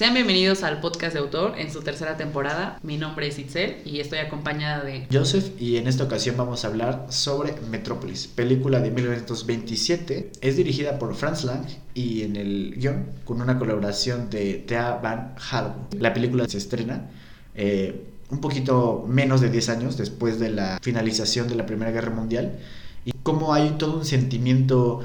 Sean bienvenidos al podcast de autor en su tercera temporada. Mi nombre es Itzel y estoy acompañada de Joseph y en esta ocasión vamos a hablar sobre Metrópolis, película de 1927. Es dirigida por Franz Lang y en el guion con una colaboración de Thea Van Halen. La película se estrena eh, un poquito menos de 10 años después de la finalización de la Primera Guerra Mundial y cómo hay todo un sentimiento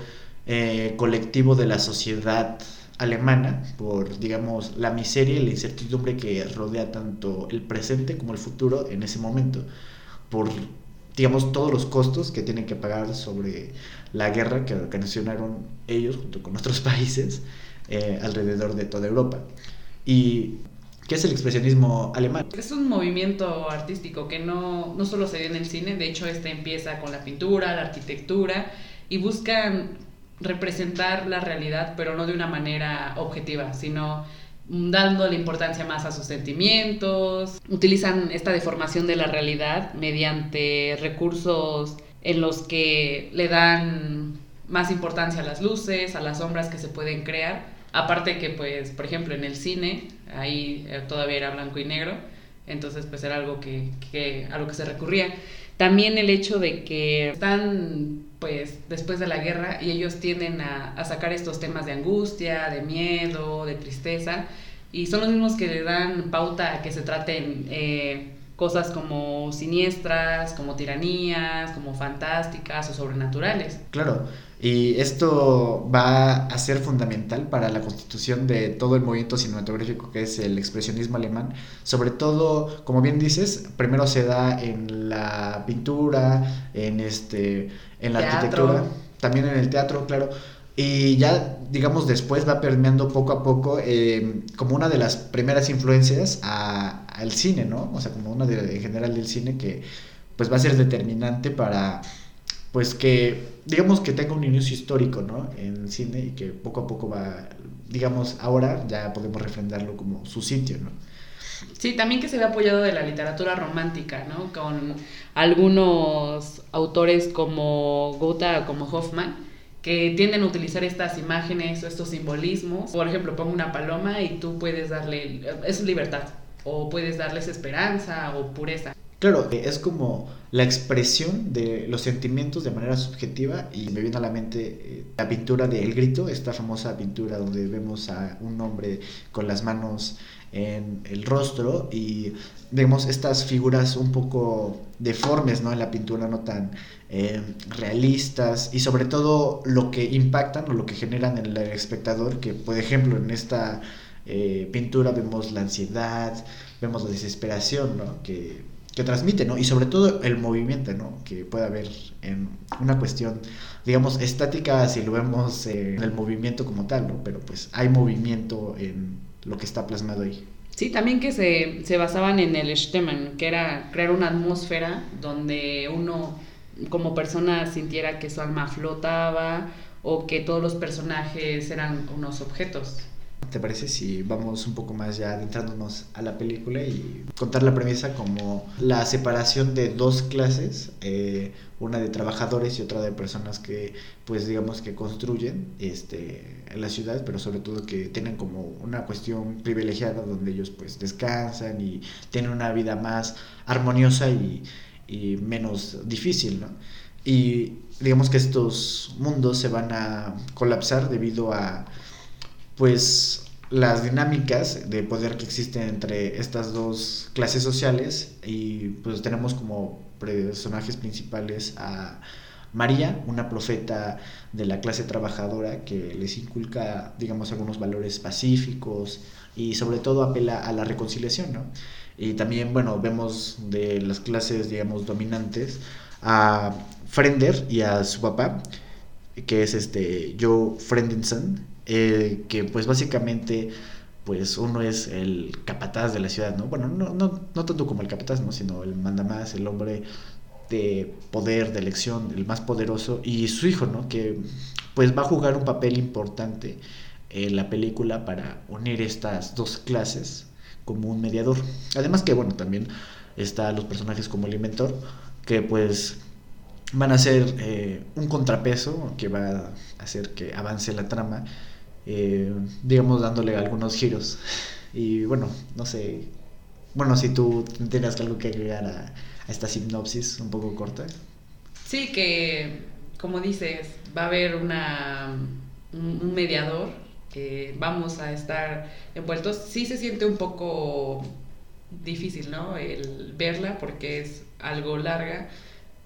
eh, colectivo de la sociedad alemana por, digamos, la miseria y la incertidumbre que rodea tanto el presente como el futuro en ese momento, por, digamos, todos los costos que tienen que pagar sobre la guerra que ocasionaron ellos junto con otros países eh, alrededor de toda Europa. Y ¿Qué es el expresionismo alemán? Es un movimiento artístico que no, no solo se dio en el cine, de hecho este empieza con la pintura, la arquitectura y buscan representar la realidad, pero no de una manera objetiva, sino dándole importancia más a sus sentimientos. Utilizan esta deformación de la realidad mediante recursos en los que le dan más importancia a las luces, a las sombras que se pueden crear Aparte que, pues, por ejemplo, en el cine, ahí eh, todavía era blanco y negro, entonces pues era algo que, a lo que se recurría. También el hecho de que están pues después de la guerra y ellos tienden a, a, sacar estos temas de angustia, de miedo, de tristeza y son los mismos que le dan pauta a que se traten eh, cosas como siniestras, como tiranías, como fantásticas o sobrenaturales. Claro, y esto va a ser fundamental para la constitución de todo el movimiento cinematográfico que es el expresionismo alemán. Sobre todo, como bien dices, primero se da en la pintura, en, este, en la arquitectura, también en el teatro, claro. Y ya, digamos, después va permeando poco a poco eh, como una de las primeras influencias al cine, ¿no? O sea, como una de, en general del cine que pues va a ser determinante para, pues que, digamos que tenga un inicio histórico, ¿no? En cine y que poco a poco va, digamos, ahora ya podemos refrendarlo como su sitio, ¿no? Sí, también que se ve apoyado de la literatura romántica, ¿no? Con algunos autores como Goethe, como Hoffman, que tienden a utilizar estas imágenes o estos simbolismos. Por ejemplo, pongo una paloma y tú puedes darle, es libertad, o puedes darles esperanza o pureza. Claro, es como la expresión de los sentimientos de manera subjetiva y me viene a la mente eh, la pintura de El Grito, esta famosa pintura donde vemos a un hombre con las manos en el rostro y vemos estas figuras un poco deformes ¿no? en la pintura, no tan eh, realistas y sobre todo lo que impactan o lo que generan en el espectador, que por ejemplo en esta eh, pintura vemos la ansiedad, vemos la desesperación ¿no? que, que transmite, ¿no? y sobre todo el movimiento ¿no? que puede haber en una cuestión, digamos, estática si lo vemos en el movimiento como tal, ¿no? pero pues hay movimiento en lo que está plasmado ahí. Sí, también que se, se basaban en el Stemmen, que era crear una atmósfera donde uno como persona sintiera que su alma flotaba o que todos los personajes eran unos objetos. ¿Te parece si vamos un poco más ya adentrándonos a la película y contar la premisa como la separación de dos clases, eh, una de trabajadores y otra de personas que, pues digamos que construyen este, la ciudad, pero sobre todo que tienen como una cuestión privilegiada donde ellos pues descansan y tienen una vida más armoniosa y, y menos difícil, ¿no? Y digamos que estos mundos se van a colapsar debido a pues las dinámicas de poder que existen entre estas dos clases sociales y pues tenemos como personajes principales a María, una profeta de la clase trabajadora que les inculca, digamos, algunos valores pacíficos y sobre todo apela a la reconciliación, ¿no? Y también, bueno, vemos de las clases, digamos, dominantes a Frender y a su papá, que es este Joe Frendenson, eh, que pues básicamente pues uno es el capataz de la ciudad, ¿no? Bueno, no, no, no tanto como el capataz, ¿no? Sino el mandamás, el hombre de poder, de elección, el más poderoso, y su hijo, ¿no? Que pues va a jugar un papel importante en la película para unir estas dos clases como un mediador. Además que, bueno, también está los personajes como el inventor, que pues van a ser eh, un contrapeso que va a hacer que avance la trama, eh, digamos dándole algunos giros Y bueno, no sé, bueno, si tú tienes algo que agregar a, esta sinopsis un poco corta. Sí, que como dices, va a haber una, un mediador, que vamos a estar envueltos. Sí se siente un poco difícil, ¿no? El verla porque es algo larga,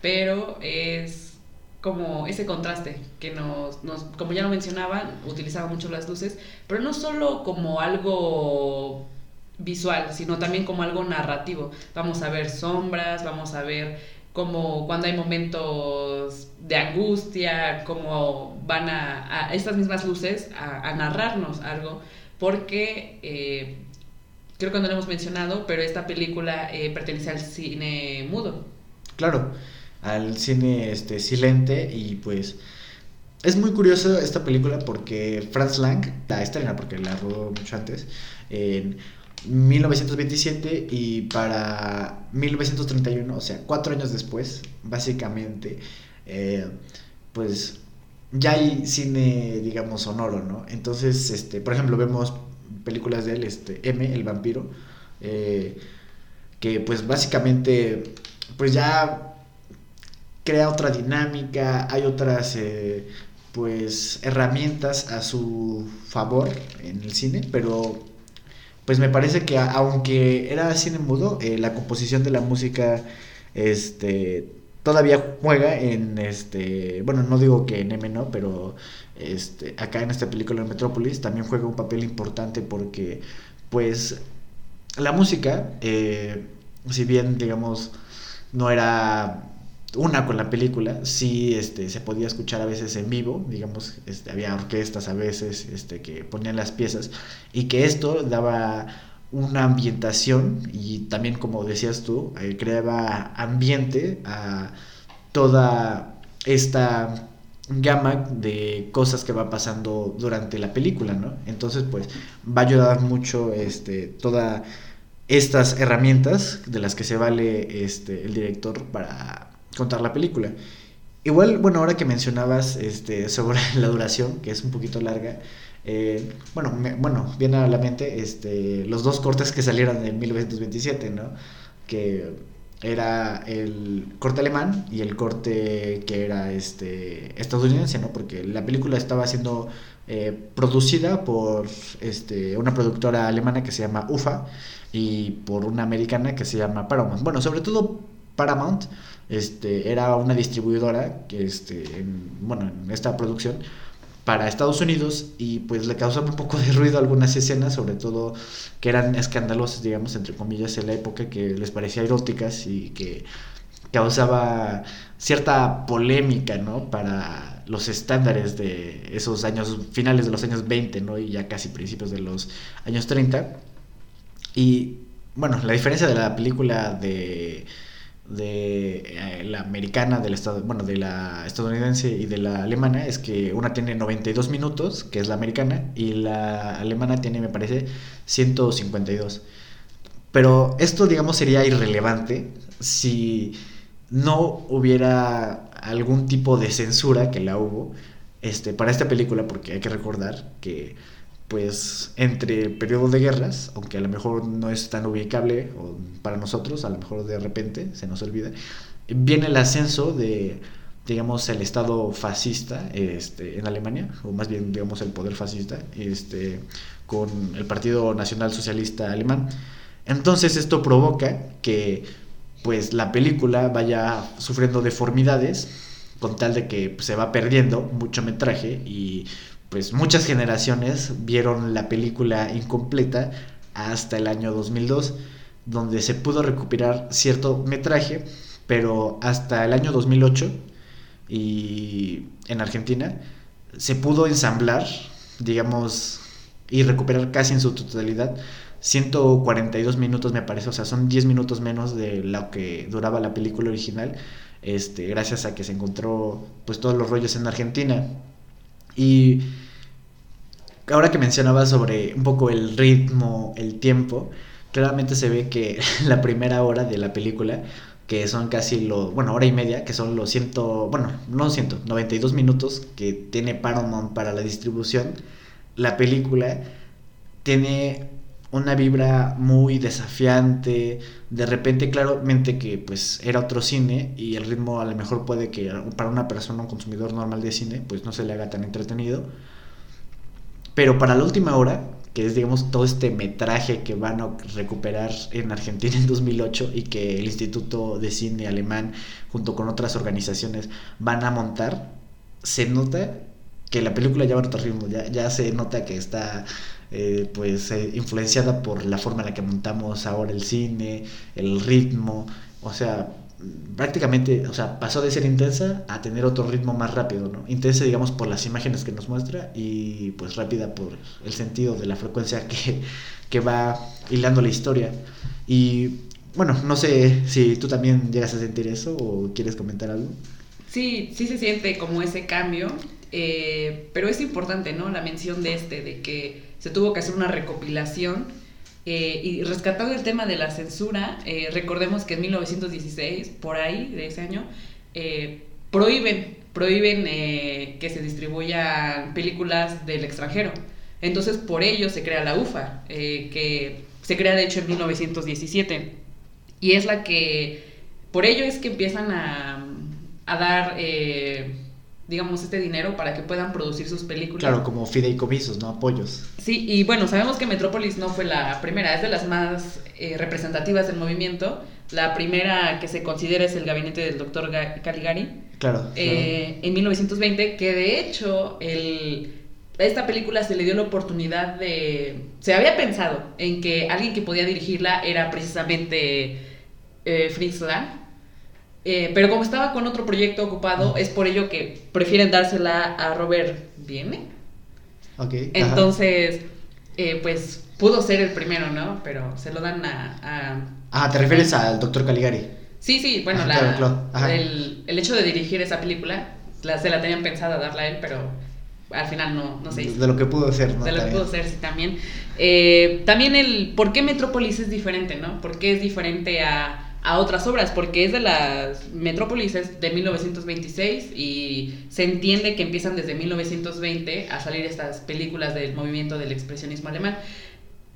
pero es como ese contraste que nos, nos, como ya lo mencionaban, utilizaba mucho las luces, pero no solo como algo visual, sino también como algo narrativo. Vamos a ver sombras, vamos a ver como cuando hay momentos de angustia, como van a, estas mismas luces a, narrarnos algo, porque eh, creo que no lo hemos mencionado, pero esta película eh, pertenece al cine mudo. Claro, al cine este, silente y pues... Es muy curioso esta película porque Franz Lang la estrena, porque la rodó mucho antes, en 1927 y para 1931, o sea, cuatro años después, básicamente, eh, pues ya hay cine, digamos, sonoro, ¿no? Entonces, este, por ejemplo, vemos películas de él, este, M, el vampiro, eh, que pues básicamente, pues ya crea otra dinámica, hay otras, eh, pues, herramientas a su favor en el cine, pero pues me parece que aunque era cine mudo, eh, la composición de la música este todavía juega en este, bueno, no digo que en M no, pero este acá en esta película de Metrópolis también juega un papel importante porque pues la música eh, si bien digamos no era una con la película, sí este, se podía escuchar a veces en vivo, digamos, este, había orquestas a veces este, que ponían las piezas y que esto daba una ambientación y también como decías tú, eh, creaba ambiente a toda esta gama de cosas que va pasando durante la película, ¿no? Entonces, pues va a ayudar mucho este, todas estas herramientas de las que se vale este, el director para contar la película. Igual, bueno, ahora que mencionabas este, sobre la duración, que es un poquito larga, eh, bueno, bueno, viene a la mente este, los dos cortes que salieron en 1927, ¿no? Que era el corte alemán y el corte que era este, estadounidense, ¿no? Porque la película estaba siendo eh, producida por este, una productora alemana que se llama UFA y por una americana que se llama Paramount. Bueno, sobre todo Paramount este, era una distribuidora que, este, en, bueno, en esta producción para Estados Unidos y pues le causaba un poco de ruido algunas escenas, sobre todo que eran escandalosas, digamos, entre comillas, en la época que les parecía eróticas y que causaba cierta polémica, ¿no? Para los estándares de esos años, finales de los años 20, ¿no? Y ya casi principios de los años 30. Y bueno, la diferencia de la película de de eh, la americana, del estado, bueno, de la estadounidense y de la alemana es que una tiene 92 minutos, que es la americana, y la alemana tiene, me parece, 152. Pero esto, digamos, sería irrelevante si no hubiera algún tipo de censura, que la hubo, este, para esta película, porque hay que recordar que pues entre periodos de guerras, aunque a lo mejor no es tan ubicable para nosotros, a lo mejor de repente se nos olvida, viene el ascenso de, digamos, el Estado fascista este, en Alemania, o más bien, digamos, el poder fascista, este, con el Partido Nacional Socialista Alemán. Entonces esto provoca que pues la película vaya sufriendo deformidades con tal de que se va perdiendo mucho metraje y pues muchas generaciones vieron la película incompleta hasta el año 2002, donde se pudo recuperar cierto metraje, pero hasta el año 2008 y en Argentina se pudo ensamblar, digamos, y recuperar casi en su totalidad 142 minutos me parece, o sea, son 10 minutos menos de lo que duraba la película original, este, gracias a que se encontró pues todos los rollos en Argentina. Y ahora que mencionabas sobre un poco el ritmo, el tiempo, claramente se ve que la primera hora de la película, que son casi los, bueno, hora y media, que son los ciento, bueno, no ciento, 92 minutos que tiene Paramount para la distribución, la película tiene una vibra muy desafiante. De repente, claramente que pues era otro cine y el ritmo a lo mejor puede que para una persona, un consumidor normal de cine, pues no se le haga tan entretenido. Pero para la última hora, que es digamos todo este metraje que van a recuperar en Argentina en 2008 y que el Instituto de Cine Alemán junto con otras organizaciones van a montar, se nota que la película lleva otro ritmo, ya, ya se nota que está eh, pues eh, influenciada por la forma en la que montamos ahora el cine, el ritmo, o sea, prácticamente, o sea, pasó de ser intensa a tener otro ritmo más rápido, ¿no? Intensa, digamos, por las imágenes que nos muestra y pues rápida por el sentido de la frecuencia que, que va hilando la historia. Y bueno, no sé si tú también llegas a sentir eso o quieres comentar algo. Sí, sí se siente como ese cambio, eh, pero es importante, ¿no? La mención de este, de que se tuvo que hacer una recopilación eh, y rescatando el tema de la censura, eh, recordemos que en 1916, por ahí de ese año, eh, prohíben, prohíben que se distribuyan películas del extranjero. Entonces, por ello se crea la UFA, que se crea de hecho en 1917. Y es la que, por ello es que empiezan a, a dar digamos, este dinero para que puedan producir sus películas. Claro, como fideicomisos, ¿no? Apoyos. Sí, y bueno, sabemos que Metrópolis no fue la primera, es de las más eh, representativas del movimiento. La primera que se considera es el gabinete del doctor Caligari. Claro, eh, En 1920, que de hecho el, esta película se le dio la oportunidad de... Se había pensado en que alguien que podía dirigirla era precisamente eh, Fritz Lang eh, pero como estaba con otro proyecto ocupado, es por ello que prefieren dársela a Robert Viene. Ok. Entonces, eh, pues pudo ser el primero, ¿no? Pero se lo dan a. ah, ¿te refieres al doctor Caligari? Sí, sí, bueno, la, El, hecho de dirigir esa película, se la tenían pensada darla a él, pero al final no, no se hizo. De lo que pudo ser, ¿no? De lo que pudo ser, sí, también. Eh, también el por qué Metrópolis es diferente, ¿no? ¿Por qué es diferente a a otras obras, porque es de las Metrópolis de 1926 y se entiende que empiezan desde 1920 a salir estas películas del movimiento del expresionismo alemán.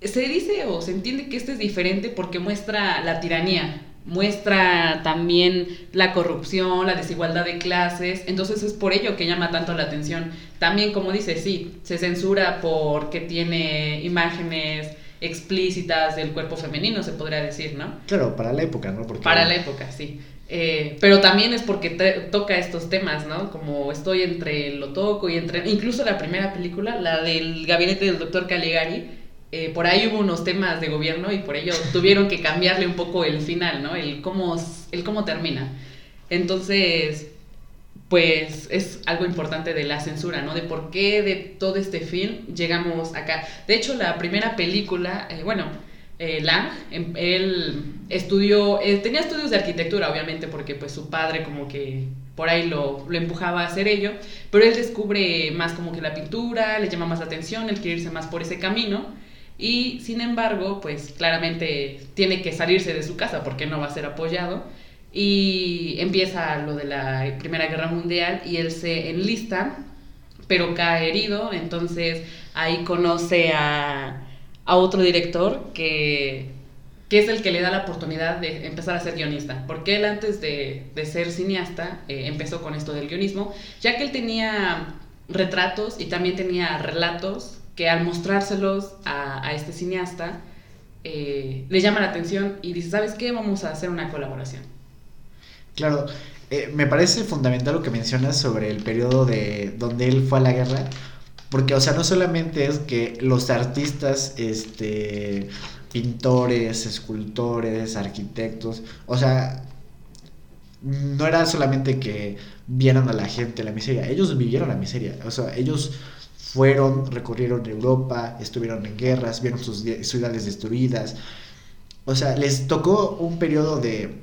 Se dice o se entiende que este es diferente porque muestra la tiranía, muestra también la corrupción, la desigualdad de clases, entonces es por ello que llama tanto la atención. También, como dice, sí, se censura porque tiene imágenes explícitas del cuerpo femenino, se podría decir, ¿no? Claro, para la época, ¿no? Porque... Para la época, sí. Eh, pero también es porque toca estos temas, ¿no? Como estoy entre lo toco y entre... Incluso la primera película, la del gabinete del doctor Caligari, eh, por ahí hubo unos temas de gobierno y por ello tuvieron que cambiarle un poco el final, ¿no? El cómo, el cómo termina. Entonces, pues es algo importante de la censura, ¿no? De por qué de todo este film llegamos acá. De hecho, la primera película, eh, bueno, eh, Lang, em, él estudió, eh, tenía estudios de arquitectura, obviamente, porque pues su padre como que por ahí lo, empujaba a hacer ello, pero él descubre más como que la pintura, le llama más la atención, él quiere irse más por ese camino, y sin embargo, pues claramente tiene que salirse de su casa porque no va a ser apoyado, y empieza lo de la Primera Guerra Mundial y él se enlista, pero cae herido, entonces ahí conoce a, a otro director que, que, es el que le da la oportunidad de empezar a ser guionista, porque él antes de, de ser cineasta eh, empezó con esto del guionismo, ya que él tenía retratos y también tenía relatos que al mostrárselos a, a este cineasta eh, le llama la atención y dice, ¿sabes qué? Vamos a hacer una colaboración. Claro, eh, me parece fundamental lo que mencionas sobre el periodo de donde él fue a la guerra, porque, o sea, no solamente es que los artistas, este, pintores, escultores, arquitectos, o sea, no era solamente que vieran a la gente la miseria, ellos vivieron la miseria, o sea, ellos fueron, recorrieron Europa, estuvieron en guerras, vieron sus ciudades destruidas, o sea, les tocó un periodo de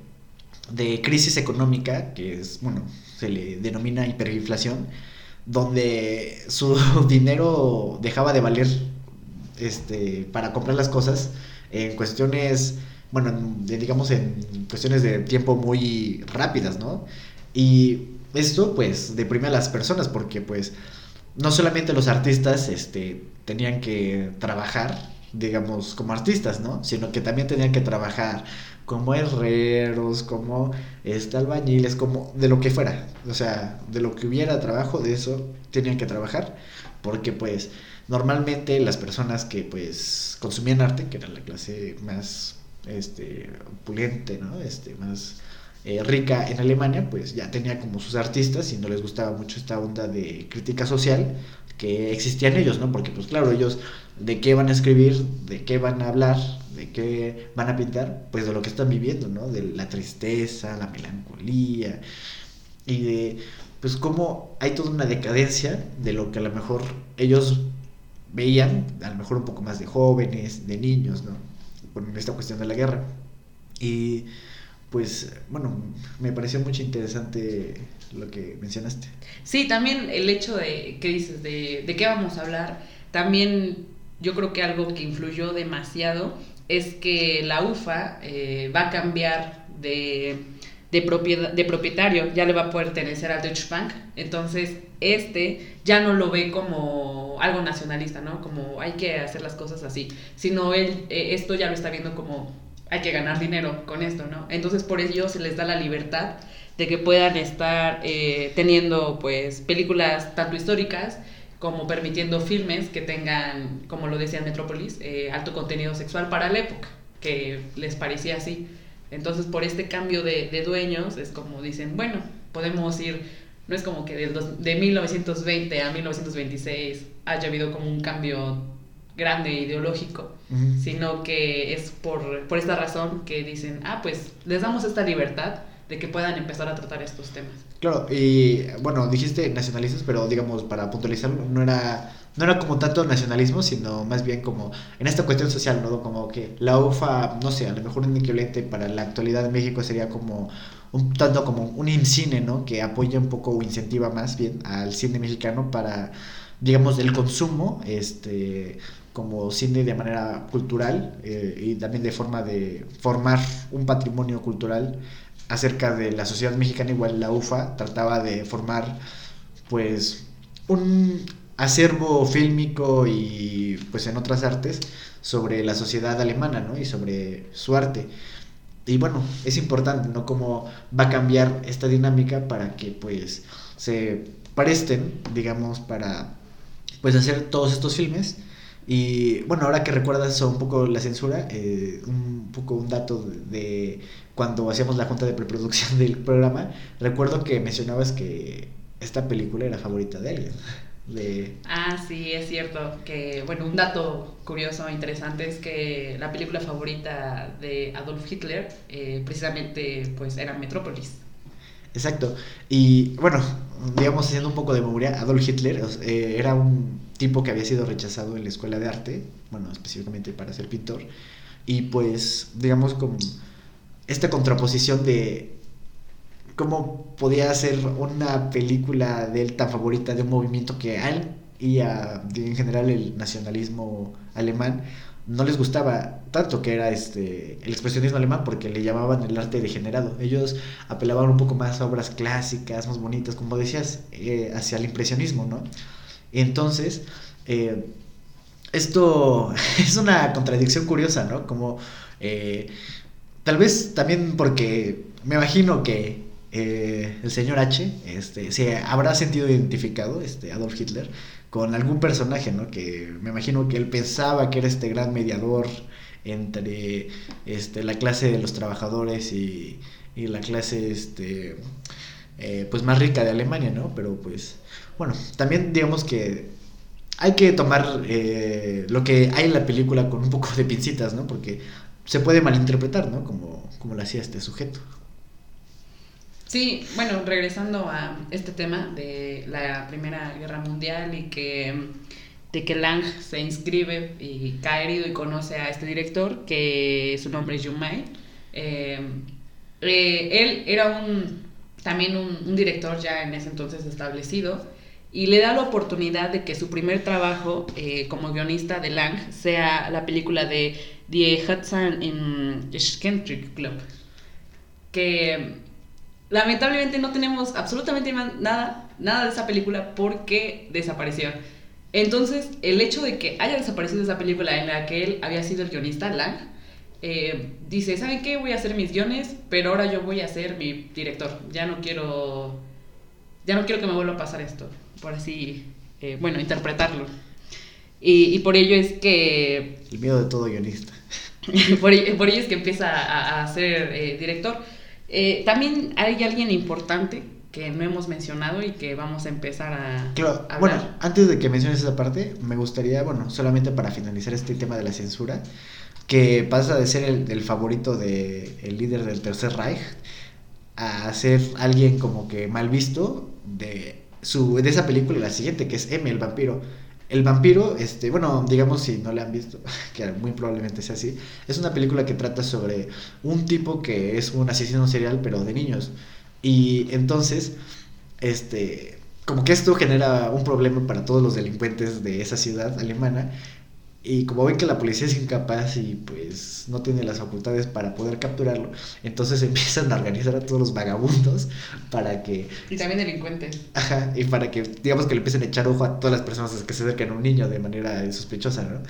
de crisis económica, que es, bueno, se le denomina hiperinflación, donde su dinero dejaba de valer este, para comprar las cosas en cuestiones, bueno, digamos en cuestiones de tiempo muy rápidas, ¿no? Y esto pues deprime a las personas porque pues no solamente los artistas este, tenían que trabajar digamos, como artistas, ¿no? Sino que también tenían que trabajar como herreros, como este, albañiles, como de lo que fuera. O sea, de lo que hubiera trabajo, de eso tenían que trabajar. Porque pues normalmente las personas que pues consumían arte, que era la clase más este, opulente, ¿no? Este, más eh, rica en Alemania, pues ya tenía como sus artistas y no les gustaba mucho esta onda de crítica social que existía en ellos, ¿no? Porque pues claro, ellos de qué van a escribir, de qué van a hablar, de qué van a pintar, pues de lo que están viviendo, ¿no? De la tristeza, la melancolía y de pues cómo hay toda una decadencia de lo que a lo mejor ellos veían, a lo mejor un poco más de jóvenes, de niños, ¿no? Con esta cuestión de la guerra. Y pues bueno, me pareció muy interesante lo que mencionaste. Sí, también el hecho de, ¿qué dices? De, de qué vamos a hablar, también yo creo que algo que influyó demasiado es que la UFA eh, va a cambiar de, de, propietario, ya le va a pertenecer a Deutsche Bank, entonces este ya no lo ve como algo nacionalista, ¿no? Como hay que hacer las cosas así, sino él eh, esto ya lo está viendo como hay que ganar dinero con esto, ¿no? Entonces por ello se les da la libertad de que puedan estar eh, teniendo pues películas tanto históricas como permitiendo filmes que tengan, como lo decía Metrópolis, eh, alto contenido sexual para la época, que les parecía así. Entonces, por este cambio de, de dueños, es como dicen, bueno, podemos ir, no es como que del de 1920 a 1926 haya habido como un cambio grande ideológico, sino que es por, por esta razón que dicen, ah, pues les damos esta libertad de que puedan empezar a tratar estos temas. Claro, y bueno, dijiste nacionalistas, pero digamos, para puntualizarlo, no era, no era como tanto nacionalismo, sino más bien como en esta cuestión social, ¿no? Como que la UFA, no sé, a lo mejor un equivalente para la actualidad de México sería como un tanto como un INCINE, ¿no? Que apoya un poco o incentiva más bien al cine mexicano para, digamos, el consumo, este como cine de manera cultural eh, y también de forma de formar un patrimonio cultural acerca de la sociedad mexicana, igual la UFA trataba de formar pues un acervo fílmico y pues en otras artes sobre la sociedad alemana, ¿no? Y sobre su arte. Y bueno, es importante, ¿no? Cómo va a cambiar esta dinámica para que pues se presten, digamos, para pues hacer todos estos filmes. Y bueno, ahora que recuerdas un poco la censura, eh, un poco un dato de cuando hacíamos la junta de preproducción del programa, recuerdo que mencionabas que esta película era favorita de alguien. De... Ah, sí, es cierto. Que, bueno, un dato curioso e interesante es que la película favorita de Adolf Hitler, eh, precisamente, pues era Metrópolis. Exacto. Y bueno, digamos, haciendo un poco de memoria, Adolf Hitler eh, era un tipo que había sido rechazado en la escuela de arte, bueno, específicamente para ser pintor. Y pues, digamos, como esta contraposición de cómo podía ser una película de él tan favorita de un movimiento que a él y a, en general el nacionalismo alemán no les gustaba tanto que era este el expresionismo alemán porque le llamaban el arte degenerado. Ellos apelaban un poco más a obras clásicas más bonitas como decías eh, hacia el impresionismo no entonces eh, esto es una contradicción curiosa no como eh, Tal vez también porque me imagino que eh, el señor H este, se habrá sentido identificado, este, Adolf Hitler, con algún personaje, ¿no? Que me imagino que él pensaba que era este gran mediador entre este, la clase de los trabajadores y, y la clase este, eh, pues más rica de Alemania, ¿no? Pero pues, bueno, también digamos que hay que tomar eh, lo que hay en la película con un poco de pincitas, ¿no? Porque se puede malinterpretar, ¿no? Como, como lo hacía este sujeto. Sí, bueno, regresando a este tema de la Primera Guerra Mundial y que de que Lang se inscribe y cae herido y conoce a este director, que su nombre es Jumai. Eh, eh, él era un, también un, un, director ya en ese entonces establecido y le da la oportunidad de que su primer trabajo eh, como guionista de Lang sea la película de Die Hudson in Kentrick Club, que lamentablemente no tenemos absolutamente nada, nada de esa película porque desapareció. Entonces, el hecho de que haya desaparecido esa película en la que él había sido el guionista, Lang, eh, dice, ¿saben qué? Voy a hacer mis guiones, pero ahora yo voy a ser mi director. Ya no quiero, ya no quiero que me vuelva a pasar esto, por así, eh, bueno, interpretarlo. Y, por ello es que... El miedo de todo guionista. por, ello es que empieza a, ser eh, director. también hay alguien importante que no hemos mencionado y que vamos a empezar a, claro, Bueno, antes de que menciones esa parte, me gustaría, bueno, solamente para finalizar este tema de la censura, que pasa de ser el, favorito del el líder del Tercer Reich a ser alguien como que mal visto de, su, de esa película, la siguiente, que es M, el vampiro. El vampiro, este, bueno, digamos si no la han visto, que muy probablemente sea así, es una película que trata sobre un tipo que es un asesino serial, pero de niños. Y entonces, este, como que esto genera un problema para todos los delincuentes de esa ciudad alemana. Y como ven que la policía es incapaz y pues no tiene las facultades para poder capturarlo, entonces empiezan a organizar a todos los vagabundos para que... Y también delincuentes. Ajá, y para que digamos que le empiecen a echar ojo a todas las personas que se acercan a un niño de manera sospechosa, ¿no?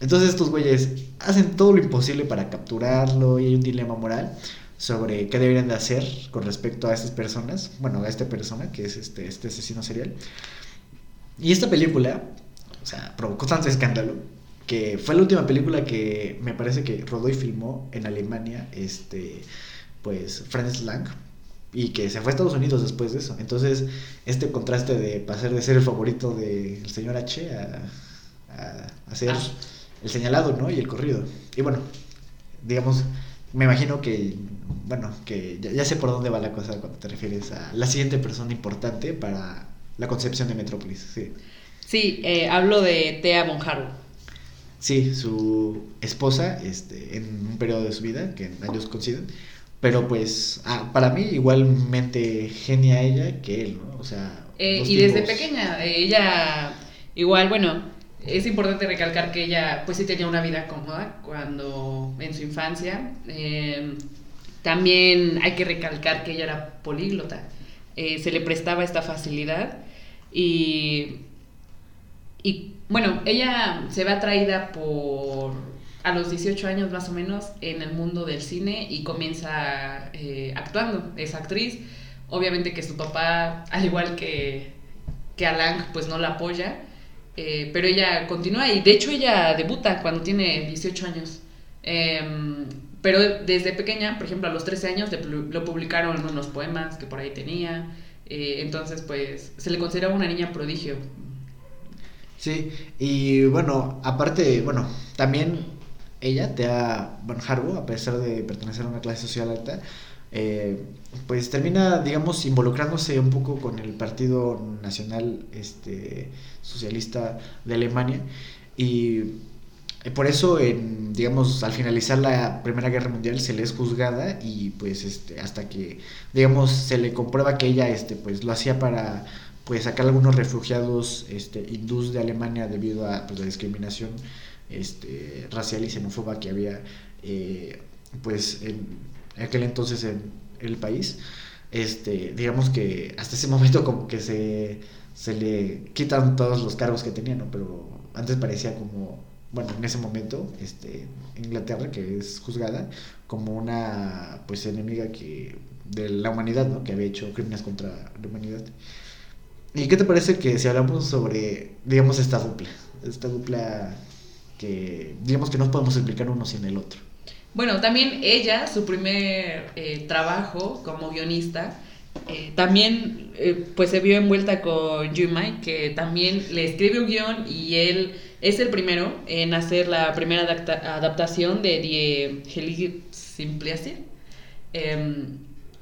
Entonces estos güeyes hacen todo lo imposible para capturarlo y hay un dilema moral sobre qué deberían de hacer con respecto a estas personas, bueno, a esta persona que es este, este asesino serial. Y esta película, o sea, provocó tanto escándalo que fue la última película que me parece que rodó y filmó en Alemania, este, pues, Franz Lang, y que se fue a Estados Unidos después de eso. Entonces, este contraste de pasar de ser el favorito del señor H a, a, ser ah. el señalado, ¿no? Y el corrido. Y bueno, digamos, me imagino que, bueno, que ya, sé por dónde va la cosa cuando te refieres a la siguiente persona importante para la concepción de Metrópolis. Sí, sí eh, hablo de Thea Monjaro. Sí, su esposa, este, en un periodo de su vida, que en años coinciden, pero pues ah, para mí igualmente genia ella que él, ¿no? O sea... Eh, y desde pequeña, ella igual, bueno, es importante recalcar que ella pues sí tenía una vida cómoda cuando en su infancia. Em, también hay que recalcar que ella era políglota. Eh, se le prestaba esta facilidad y, y bueno, ella se ve atraída por a los 18 años más o menos en el mundo del cine y comienza eh, actuando, es actriz. Obviamente que su papá, al igual que, que Alang, pues no la apoya eh, pero ella continúa y de hecho ella debuta cuando tiene 18 años. Em, pero desde pequeña, por ejemplo, a los 13 años lo publicaron unos poemas que por ahí tenía. Eh, entonces, pues, se le considera una niña prodigio. Sí, y bueno, aparte, bueno, también ella, Tea Van Harbo, a pesar de pertenecer a una clase social alta, eh, pues termina, digamos, involucrándose un poco con el Partido Nacional este, Socialista de Alemania. Y por eso, en, digamos, al finalizar la Primera Guerra Mundial se le es juzgada y pues este, hasta que, digamos, se le comprueba que ella este, pues, lo hacía para pues, sacar algunos refugiados este, hindús de Alemania debido a pues, la discriminación este, racial y xenófoba que había eh, pues, en, en aquel entonces en el país, este, digamos que hasta ese momento como que se, se le quitan todos los cargos que tenía, ¿no? Pero antes parecía como, bueno, en ese momento, este, Inglaterra, que es juzgada como una, pues, enemiga que, de la humanidad, ¿no? Que había hecho crímenes contra la humanidad. ¿Y qué te parece que si hablamos sobre, digamos, esta dupla? Esta dupla que, digamos que no podemos explicar uno sin el otro. Bueno, también ella, su primer eh, trabajo como guionista, eh, también eh, pues se vio envuelta con Jumai, que también le escribe un guion y él es el primero en hacer la primera adaptación de Die Heilige Simplicidad.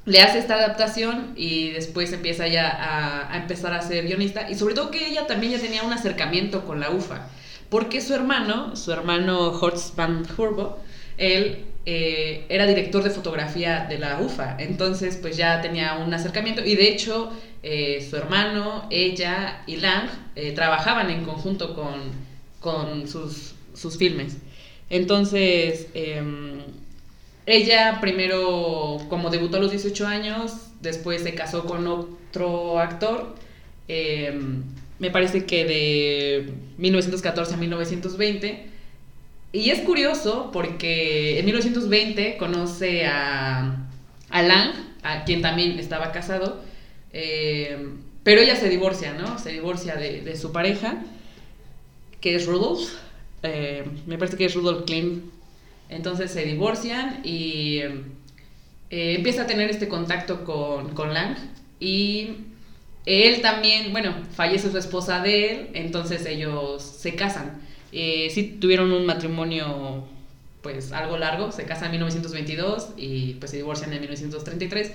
Le hace esta adaptación y después empieza ya a, empezar a ser guionista. Y sobre todo que ella también ya tenía un acercamiento con la UFA, porque su hermano, su hermano Horst van Hurbo, él eh, era director de fotografía de la UFA, entonces pues ya tenía un acercamiento. Y de hecho eh, su hermano, ella y Lang eh, trabajaban en conjunto con, sus, sus, filmes. Entonces, em, ella primero, como debutó a los 18 años, después se casó con otro actor, em, me parece que de 1914 a 1920. Y es curioso porque en 1920 conoce a, a Lang, a quien también estaba casado, eh, pero ella se divorcia, ¿no? Se divorcia de, su pareja, que es Rudolf. Eh, me parece que es Rudolf Klein. Entonces se divorcian y eh, empieza a tener este contacto con, con Lang. Y él también, bueno, fallece su esposa de él, entonces ellos se casan. Eh, sí tuvieron un matrimonio pues algo largo, se casan en 1922 y pues se divorcian en 1933.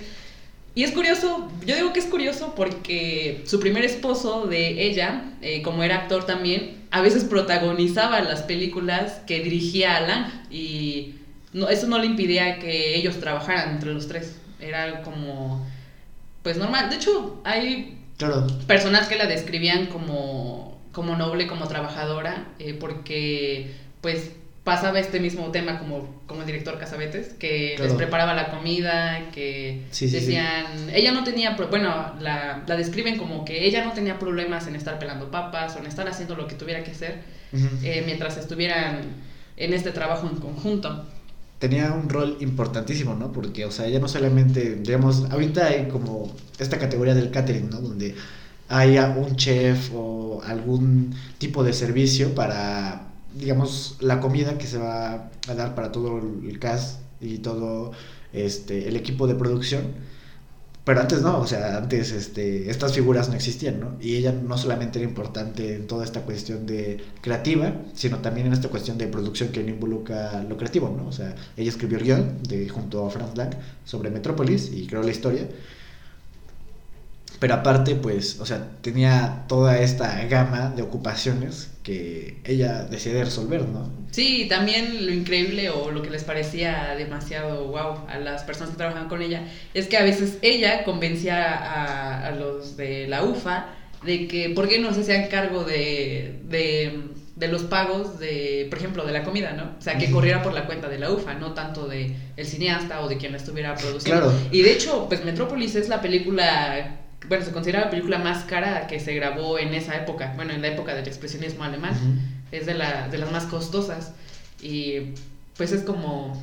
Y es curioso, yo digo que es curioso porque su primer esposo de ella, eh, como era actor también, a veces protagonizaba las películas que dirigía Alan y no, eso no le impidía que ellos trabajaran entre los tres. Era como, pues normal. De hecho, hay personas que la describían como, como noble, como trabajadora, eh, porque pues pasaba este mismo tema como, como el director Casabetes, que les preparaba la comida, que decían, ella no tenía, bueno, la, la, describen como que ella no tenía problemas en estar pelando papas o en estar haciendo lo que tuviera que hacer eh, mientras estuvieran en este trabajo en conjunto. Tenía un rol importantísimo, ¿no? Porque, o sea, ella no solamente, digamos, ahorita hay como esta categoría del catering, ¿no? Donde hay un chef o algún tipo de servicio para digamos, la comida que se va a dar para todo el cast y todo este, el equipo de producción. Pero antes no, o sea, antes este, estas figuras no existían, ¿no? Y ella no solamente era importante en toda esta cuestión de creativa, sino también en esta cuestión de producción que no involucra lo creativo, ¿no? O sea, ella escribió el guion de, junto a Franz Lang sobre Metrópolis y creó la historia. Pero aparte, pues, o sea, tenía toda esta gama de ocupaciones que ella decidía resolver, ¿no? Sí, también lo increíble o lo que les parecía demasiado wow a las personas que trabajaban con ella es que a veces ella convencía a, los de la UFA de que, ¿por qué no se hacían cargo de, de, los pagos de, por ejemplo, de la comida, ¿no? O sea, que corriera por la cuenta de la UFA, no tanto de el cineasta o de quien la estuviera produciendo. Claro. Y de hecho, pues Metrópolis es la película bueno, se considera la película más cara que se grabó en esa época, bueno, en la época del expresionismo alemán, es de, la, de las más costosas y pues es como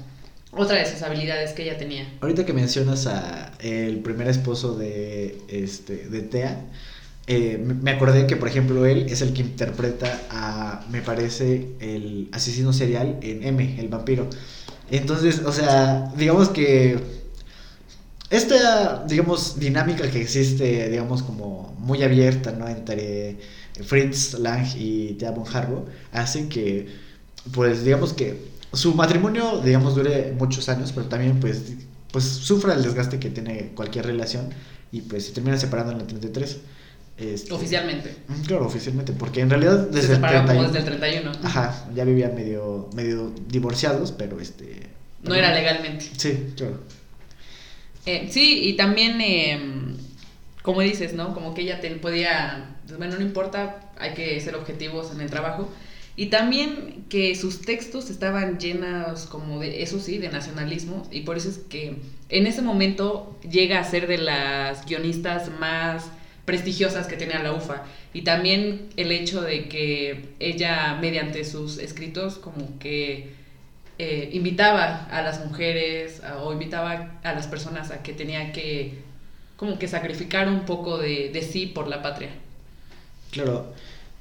otra de sus habilidades que ella tenía. Ahorita que mencionas a el primer esposo de, este, de Thea, eh, me acordé que, por ejemplo, él es el que interpreta a, me parece, el asesino serial en M, el vampiro. Entonces, o sea, digamos que esta, digamos, dinámica que existe, digamos, como muy abierta, ¿no? Entre Fritz Lang y Thea von Harbo, hace que, pues, digamos que su matrimonio, digamos, dure muchos años, pero también, pues, pues sufra el desgaste que tiene cualquier relación y, pues, se termina separando en el 33. Este, oficialmente. Claro, oficialmente, porque en realidad desde, el, 31, desde el 31. Ajá, ya vivían medio, medio divorciados, pero este... No era legalmente. Sí, claro. Eh, sí, y también, em, como dices, ¿no? Como que ella podía, pues, bueno, no importa, hay que ser objetivos en el trabajo. Y también que sus textos estaban llenos como de, eso sí, de nacionalismo. Y por eso es que en ese momento llega a ser de las guionistas más prestigiosas que tenía la UFA. Y también el hecho de que ella, mediante sus escritos, como que eh, invitaba a las mujeres o invitaba a las personas a que tenía que como que sacrificar un poco de, sí por la patria. Claro.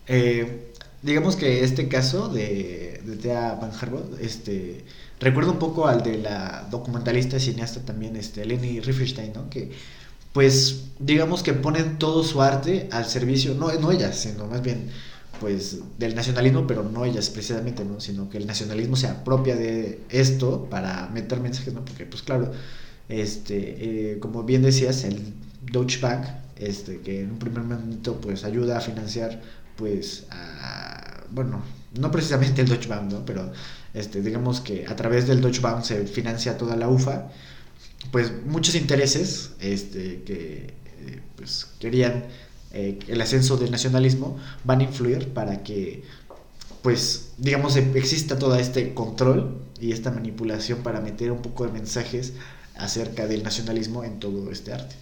Eh, digamos que este caso de, de Thea Van Harbot, este, recuerda un poco al de la documentalista cineasta también, este, Leni Riefenstein, ¿no? Que, pues, digamos que ponen todo su arte al servicio, no, no ellas, sino más bien pues del nacionalismo, pero no ellas precisamente, ¿no? sino que el nacionalismo se apropia de esto para meter mensajes, ¿no? Porque pues claro, este, eh, como bien decías, el Deutsche Bank, este, que en un primer momento pues ayuda a financiar pues a, bueno, no precisamente el Deutsche Bank, ¿no? Pero este, digamos que a través del Deutsche Bank se financia toda la UFA, pues muchos intereses este, que eh, pues querían eh, el ascenso del nacionalismo van a influir para que, pues, digamos, exista todo este control y esta manipulación para meter un poco de mensajes acerca del nacionalismo en todo este arte.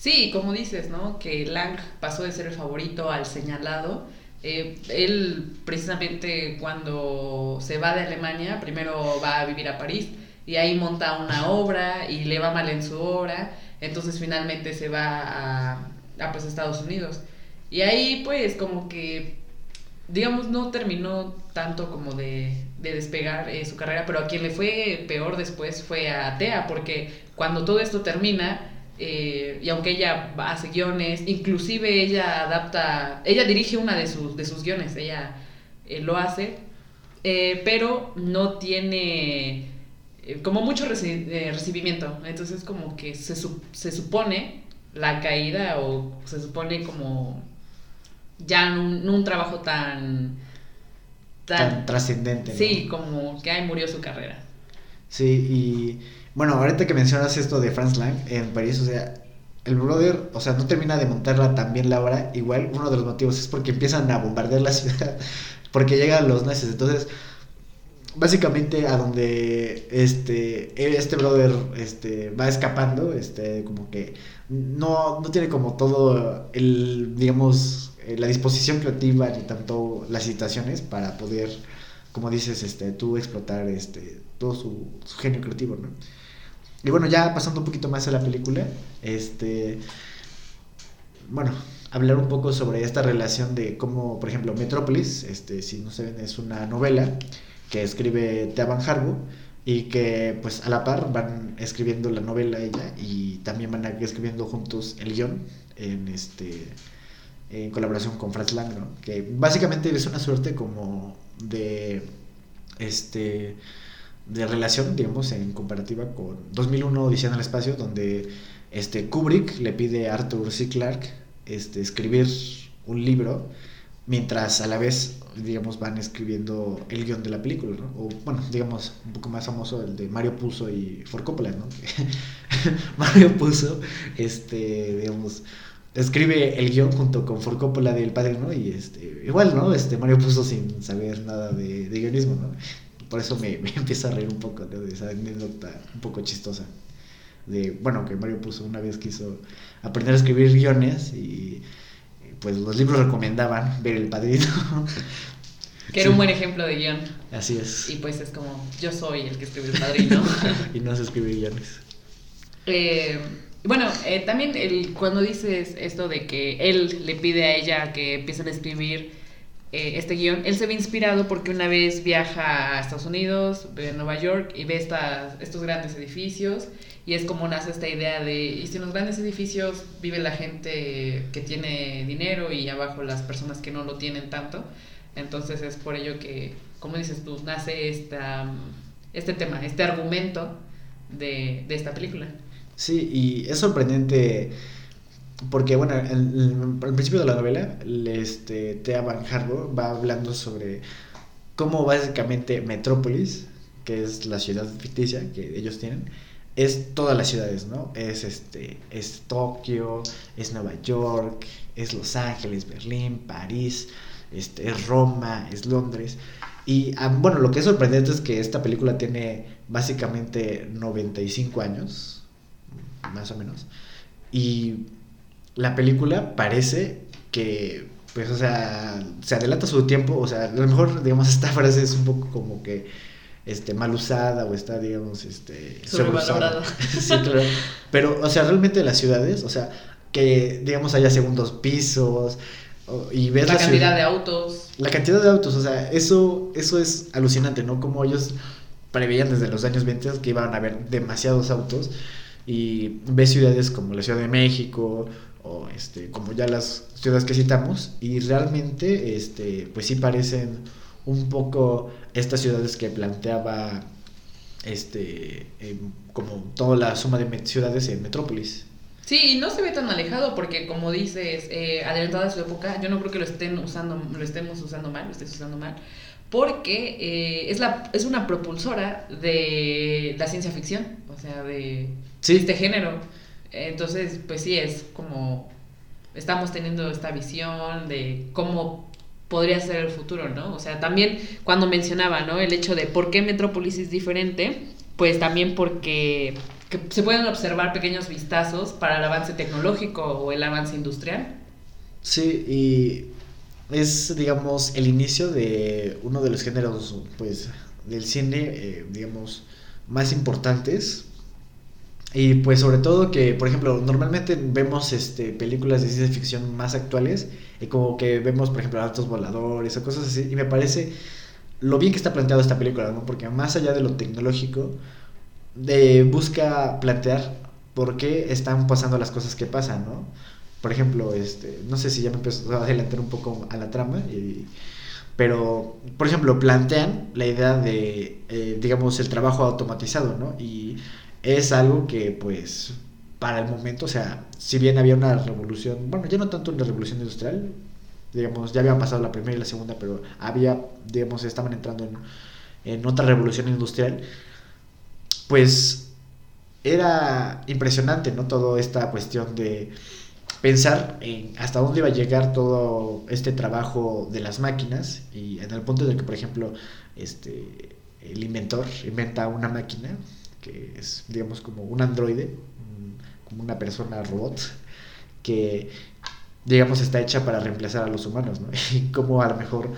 Sí, como dices, ¿no? Que Lang pasó de ser el favorito al señalado. Eh, él precisamente cuando se va de Alemania, primero va a vivir a París y ahí monta una obra y le va mal en su obra, entonces finalmente se va a, a pues, Estados Unidos. Y ahí pues como que, digamos, no terminó tanto como de, de despegar eh, su carrera, pero a quien le fue peor después fue a Tea, porque cuando todo esto termina, eh, y aunque ella hace guiones, inclusive ella adapta, ella dirige una de sus, de sus guiones, ella eh, lo hace, pero no tiene como mucho recibimiento, entonces como que se, se supone la caída o se supone como ya no un, un trabajo tan... Tan, trascendente. Sí, como que ahí murió su carrera. Sí, y bueno, ahorita que mencionas esto de Franz Lang en París, o sea, el brother, o sea, no termina de montarla también la obra. Igual, uno de los motivos es porque empiezan a bombardear la ciudad, porque llegan los nazis. Entonces, básicamente a donde este este brother este va escapando este como que no, no tiene como todo el digamos eh, la disposición creativa ni tanto las situaciones para poder como dices este tú explotar este todo su, genio creativo no y bueno, ya pasando un poquito más a la película, este, bueno, hablar un poco sobre esta relación de cómo, por ejemplo, Metrópolis, este, si no saben, es una novela que escribe Teaban Harbo y que pues a la par van escribiendo la novela ella y también van escribiendo juntos el guion en este en colaboración con Franz Lang, que básicamente es una suerte como de este de relación, digamos, en comparativa con 2001 Odisea en espacio, donde este Kubrick le pide a Arthur C. Clarke este, escribir un libro mientras a la vez, digamos, van escribiendo el guion de la película, ¿no? O, bueno, digamos, un poco más famoso el de Mario Puzo y For Coppola, ¿no? Mario Puzo, este, digamos, escribe el guion junto con For Coppola del Padre, ¿no? Y este, igual, ¿no? Este, Mario Puzo sin saber nada de, de guionismo, ¿no? por eso me, me empieza a reír un poco de esa anécdota un poco chistosa. De, bueno, que Mario puso una vez quiso aprender a escribir guiones y pues los libros recomendaban ver El Padrino. Que era un buen ejemplo de guion. Así es. Y pues es como, yo soy el que escribe El Padrino. y no se escribe guiones. Eh, bueno, eh, también el, cuando dices esto de que él le pide a ella que empiecen a escribir eh, este guion, él se ve inspirado porque una vez viaja a Estados Unidos, ve a Nueva York y ve estas, estos grandes edificios y es como nace esta idea de, y si en los grandes edificios vive la gente que tiene dinero y abajo las personas que no lo tienen tanto, entonces es por ello que, como dices tú, nace esta, este tema, este argumento de, de esta película. Sí, y es sorprendente porque, bueno, al principio de la novela, este, Thea Van Harbo va hablando sobre cómo básicamente Metrópolis, que es la ciudad ficticia que ellos tienen, es todas las ciudades, ¿no? Es, este, es Tokio, es Nueva York, es Los Ángeles, Berlín, París, este, es Roma, es Londres. Y ah, bueno, lo que es sorprendente es que esta película tiene básicamente 95 años, más o menos. Y la película parece que, pues, o sea, se adelanta su tiempo, o sea, a lo mejor, digamos, esta frase es un poco como que, este, mal usada o está, digamos, este, sobrevalorada. sí, claro. Pero, o sea, realmente las ciudades, o sea, que, digamos, haya segundos pisos y ves la, cantidad de autos. La cantidad de autos, o sea, eso, eso es alucinante, ¿no? Como ellos preveían desde los años 20 que iban a haber demasiados autos y ves ciudades como la Ciudad de México o este, como ya las ciudades que citamos, y realmente este, pues sí parecen un poco estas ciudades que planteaba este, como toda la suma de ciudades en Metrópolis. Sí, y no se ve tan alejado porque como dices, eh, adelantada su época, yo no creo que lo estén usando, lo estemos usando mal, lo estés usando mal, porque eh, es, la, es una propulsora de la ciencia ficción, o sea, de, de este género. Entonces, pues sí, es como estamos teniendo esta visión de cómo podría ser el futuro, ¿no? O sea, también cuando mencionaba, ¿no? El hecho de por qué Metrópolis es diferente, pues también porque que se pueden observar pequeños vistazos para el avance tecnológico o el avance industrial. Sí, y es, digamos, el inicio de uno de los géneros, pues, del cine, eh, digamos, más importantes. Y pues sobre todo que, por ejemplo, normalmente vemos este, películas de ciencia ficción más actuales, y como que vemos, por ejemplo, altos voladores o cosas así, y me parece lo bien que está planteado esta película, ¿no? Porque más allá de lo tecnológico, de, busca plantear por qué están pasando las cosas que pasan, ¿no? Por ejemplo, este, no sé si ya me empezó a adelantar un poco a la trama, pero, por ejemplo, plantean la idea de, eh, digamos, el trabajo automatizado, ¿no? Y es algo que, pues, para el momento, o sea, si bien había una revolución, bueno, ya no tanto una revolución industrial, digamos, ya había pasado la primera y la segunda, pero había, digamos, estaban entrando en, en otra revolución industrial, pues era impresionante, ¿no? Toda esta cuestión de pensar en hasta dónde iba a llegar todo este trabajo de las máquinas y en el punto de que, por ejemplo, este, el inventor inventa una máquina que es, digamos, como un androide, como una persona robot, que, digamos, está hecha para reemplazar a los humanos, ¿no? Y como a lo mejor,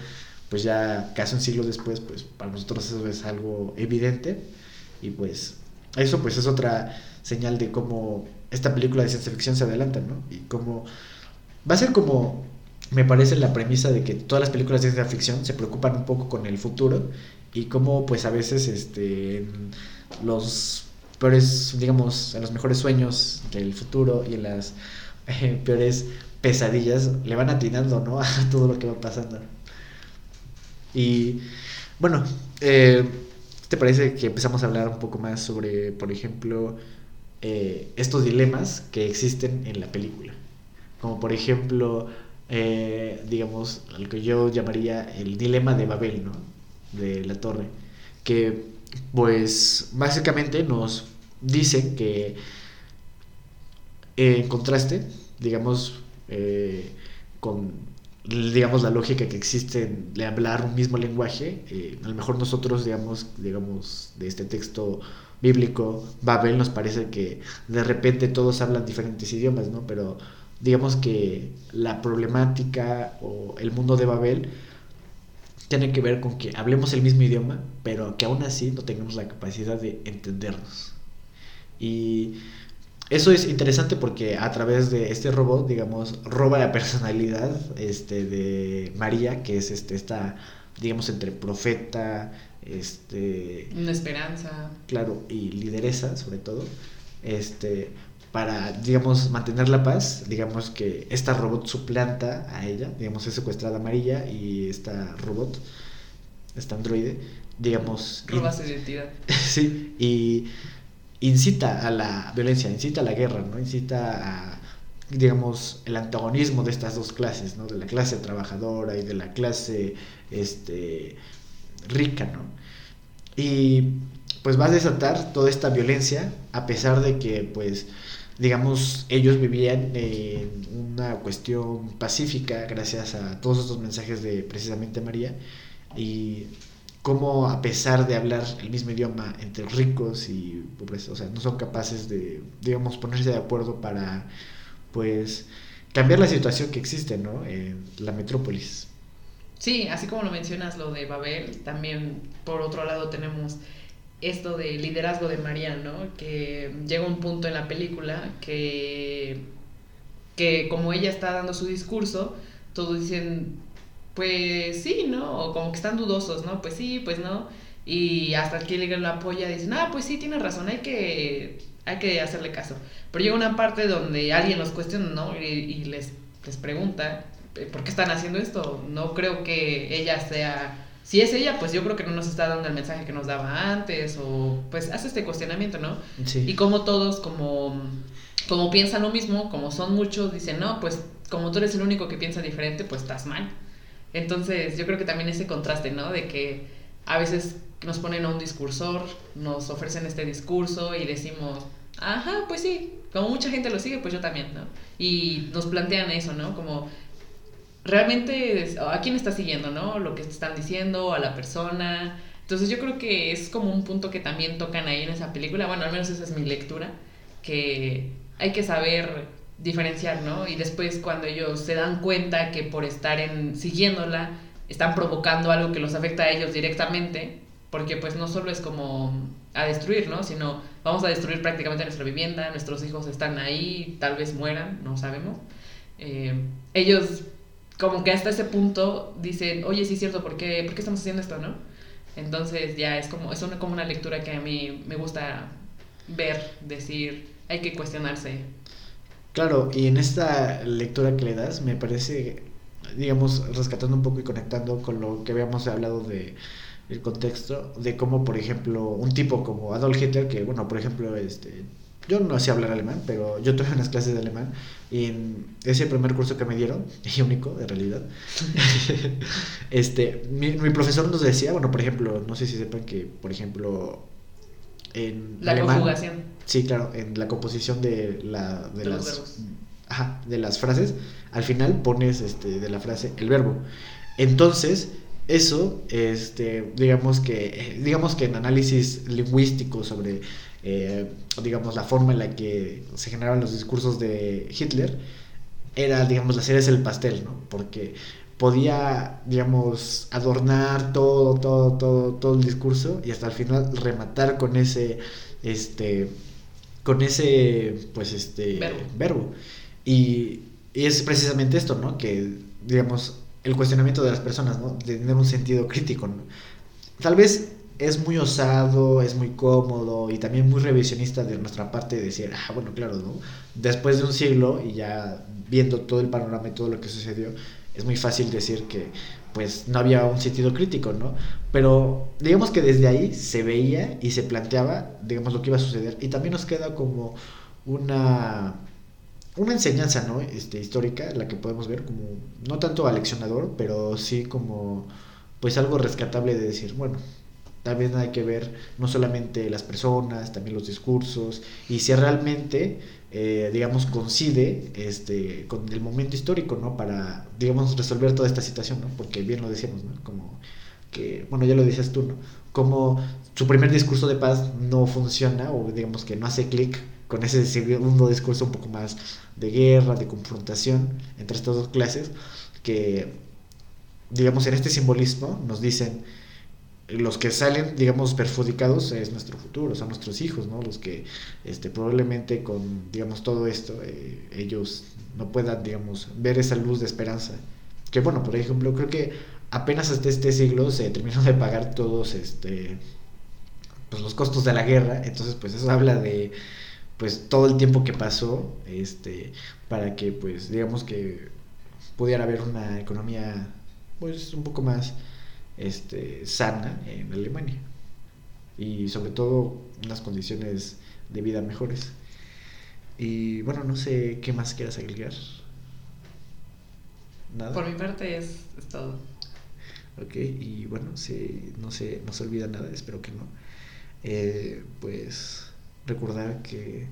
pues ya casi un siglo después, pues para nosotros eso es algo evidente y pues eso pues es otra señal de cómo esta película de ciencia ficción se adelanta, ¿no? Y como va a ser como me parece la premisa de que todas las películas de ciencia ficción se preocupan un poco con el futuro y cómo pues a veces este los peores digamos en los mejores sueños del futuro y en las eh, peores pesadillas le van atinando no a todo lo que va pasando y bueno eh, ¿te parece que empezamos a hablar un poco más sobre por ejemplo eh, estos dilemas que existen en la película. Como por ejemplo, eh, digamos, lo que yo llamaría el dilema de Babel, ¿no? De la torre. Que pues básicamente nos dicen que en contraste, digamos, eh, con digamos la lógica que existe de hablar un mismo lenguaje, a lo mejor nosotros digamos, digamos de este texto bíblico, Babel, nos parece que de repente todos hablan diferentes idiomas, ¿no? Pero digamos que la problemática o el mundo de Babel tiene que ver con que hablemos el mismo idioma, pero que aún así no tengamos la capacidad de entendernos. Y eso es interesante porque a través de este robot, digamos, roba la personalidad este, de María, que es este, esta, digamos, entre profeta, este una esperanza claro y lideresa sobre todo este para digamos mantener la paz digamos que esta robot suplanta a ella digamos es secuestrada amarilla y esta robot esta androide digamos roba su identidad. Sí y incita a la violencia incita a la guerra no incita a digamos el antagonismo de estas dos clases no de la clase trabajadora y de la clase este rica, ¿no? Y pues va a desatar toda esta violencia a pesar de que pues digamos ellos vivían en una cuestión pacífica gracias a todos estos mensajes de precisamente María y cómo a pesar de hablar el mismo idioma entre ricos y pobres, o sea, no son capaces de, digamos, ponerse de acuerdo para, pues, cambiar la situación que existe, ¿no? En la metrópolis. Sí, así como lo mencionas lo de Babel, también por otro lado tenemos esto de liderazgo de María, ¿no? Que llega un punto en la película que, que como ella está dando su discurso, todos dicen, pues sí, ¿no? O como que están dudosos, ¿no? Pues sí, pues no. Y hasta que Gilligan lo apoya, dicen, ah, pues sí, tiene razón, hay que, hay que hacerle caso. Pero llega una parte donde alguien los cuestiona, ¿no? Y, y les, les pregunta, ¿por qué están haciendo esto? No creo que ella sea... Si es ella, pues yo creo que no nos está dando el mensaje que nos daba antes o pues hace este cuestionamiento, ¿no? Sí. Y como todos, como, como piensan lo mismo, como son muchos, dicen, no, pues como tú eres el único que piensa diferente, pues estás mal. Entonces yo creo que también ese contraste, ¿no? De que a veces nos ponen a un discursor, nos ofrecen este discurso y decimos, ajá, pues sí, como mucha gente lo sigue, pues yo también, ¿no? Y nos plantean eso, ¿no? Como realmente a quién está siguiendo, ¿no? Lo que están diciendo, a la persona, Entonces yo creo que es como un punto que también tocan ahí en esa película, bueno, al menos esa es mi lectura, que hay que saber diferenciar, ¿no? Y después cuando ellos se dan cuenta que por estar en siguiéndola están provocando algo que los afecta a ellos directamente, porque pues no solo es como a destruir, ¿no? Sino vamos a destruir prácticamente nuestra vivienda, nuestros hijos están ahí, tal vez mueran, no sabemos. Eh, ellos como que hasta ese punto dicen, oye, sí es cierto, ¿por qué, ¿por qué estamos haciendo esto, no? Entonces ya es como, es una, como una lectura que a mí me gusta ver, decir, hay que cuestionarse. Claro, y en esta lectura que le das me parece, digamos, rescatando un poco y conectando con lo que habíamos hablado de el contexto de cómo, por ejemplo, un tipo como Adolf Hitler, que, bueno, por ejemplo, este, yo no sé hablar alemán, pero yo tuve unas clases de alemán y en ese primer curso que me dieron, y único, de realidad, este, mi, mi, profesor nos decía, bueno, por ejemplo, no sé si sepan que, por ejemplo, en la conjugación. Sí, claro, en la composición de, la, de, las, ajá, de las frases, al final pones este, de la frase el verbo. Entonces, eso, este, digamos que, digamos que en análisis lingüístico sobre, eh, digamos, la forma en la que se generaban los discursos de Hitler, era, digamos, la cereza el pastel, ¿no? Porque podía, digamos, adornar todo, todo, todo, todo el discurso y hasta el final rematar con ese, este, con ese, pues, este, verbo. Y, y es precisamente esto, ¿no? Que, digamos, el cuestionamiento de las personas, ¿no? De tener un sentido crítico, ¿no? Tal vez es muy osado, es muy cómodo y también muy revisionista de nuestra parte decir, ah, bueno, claro, ¿no? Después de un siglo y ya viendo todo el panorama y todo lo que sucedió, es muy fácil decir que pues no había un sentido crítico, ¿no? Pero digamos que desde ahí se veía y se planteaba, digamos, lo que iba a suceder y también nos queda como una una enseñanza ¿no? este, histórica, la que podemos ver como, no tanto aleccionador, pero sí como pues algo rescatable de decir, bueno, también hay que ver no solamente las personas, también los discursos, y si realmente, eh, digamos, coincide este, con el momento histórico, ¿no? Para, digamos, resolver toda esta situación, ¿no? Porque bien lo decíamos, ¿no? Como que, bueno, ya lo dices tú, ¿no? Como su primer discurso de paz no funciona, o digamos que no hace clic con ese segundo discurso un poco más de guerra, de confrontación entre estas dos clases, que, digamos, en este simbolismo nos dicen, los que salen, digamos, perjudicados es nuestro futuro, son nuestros hijos, ¿no? Los que este, probablemente con, digamos, todo esto, eh, ellos no puedan, digamos, ver esa luz de esperanza. Que bueno, por ejemplo, creo que apenas hasta este siglo se terminó de pagar todos, este, pues los costos de la guerra, entonces pues eso habla de pues todo el tiempo que pasó este para que pues digamos que pudiera haber una economía pues un poco más este sana en Alemania. Y sobre todo unas condiciones de vida mejores. Y bueno no sé qué más quieras agregar nada. Por mi parte es, todo. Ok y bueno si no se no se olvida nada espero que no. Eh, pues recordar que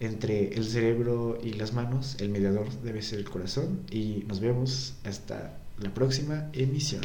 entre el cerebro y las manos el mediador debe ser el corazón. Y nos vemos hasta la próxima emisión.